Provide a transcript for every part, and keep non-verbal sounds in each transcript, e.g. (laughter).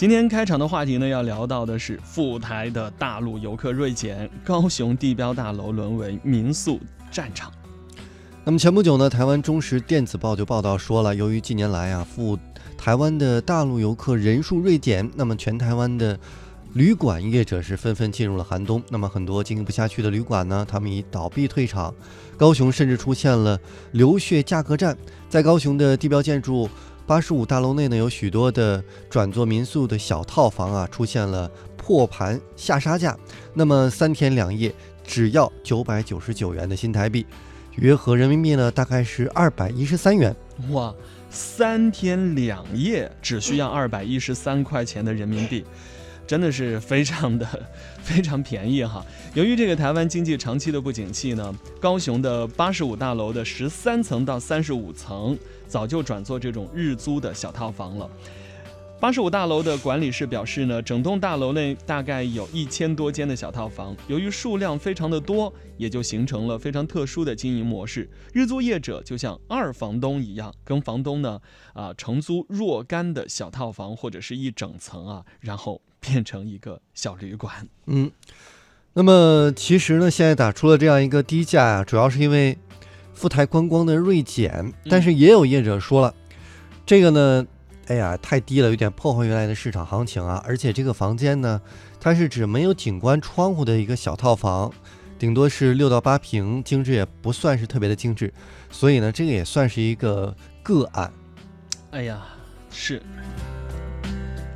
今天开场的话题呢，要聊到的是赴台的大陆游客锐减，高雄地标大楼沦为民宿战场。那么前不久呢，台湾中时电子报就报道说了，由于近年来啊赴台湾的大陆游客人数锐减，那么全台湾的旅馆业者是纷纷进入了寒冬。那么很多经营不下去的旅馆呢，他们已倒闭退场。高雄甚至出现了流血价格战，在高雄的地标建筑。八十五大楼内呢，有许多的转做民宿的小套房啊，出现了破盘下杀价。那么三天两夜只要九百九十九元的新台币，约合人民币呢，大概是二百一十三元。哇，三天两夜只需要二百一十三块钱的人民币。真的是非常的 (laughs) 非常便宜哈。由于这个台湾经济长期的不景气呢，高雄的八十五大楼的十三层到三十五层早就转做这种日租的小套房了。八十五大楼的管理室表示呢，整栋大楼内大概有一千多间的小套房，由于数量非常的多，也就形成了非常特殊的经营模式。日租业者就像二房东一样，跟房东呢啊承租若干的小套房或者是一整层啊，然后变成一个小旅馆。嗯，那么其实呢，现在打出了这样一个低价啊，主要是因为赴台观光的锐减，但是也有业者说了，这个呢。哎呀，太低了，有点破坏原来的市场行情啊！而且这个房间呢，它是指没有景观窗户的一个小套房，顶多是六到八平，精致也不算是特别的精致，所以呢，这个也算是一个个案。哎呀，是。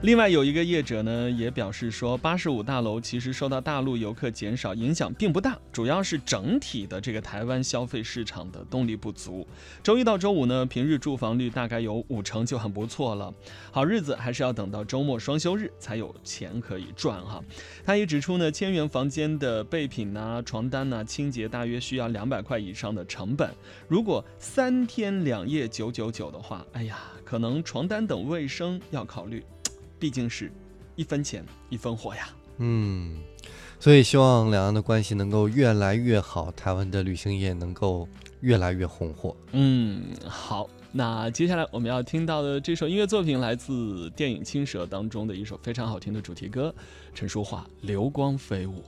另外有一个业者呢，也表示说，八十五大楼其实受到大陆游客减少影响并不大，主要是整体的这个台湾消费市场的动力不足。周一到周五呢，平日住房率大概有五成就很不错了，好日子还是要等到周末双休日才有钱可以赚哈。他也指出呢，千元房间的备品呐、床单呐、清洁大约需要两百块以上的成本，如果三天两夜九九九的话，哎呀，可能床单等卫生要考虑。毕竟是一分钱一分货呀。嗯，所以希望两岸的关系能够越来越好，台湾的旅行业能够越来越红火。嗯，好，那接下来我们要听到的这首音乐作品来自电影《青蛇》当中的一首非常好听的主题歌，陈淑桦《流光飞舞》。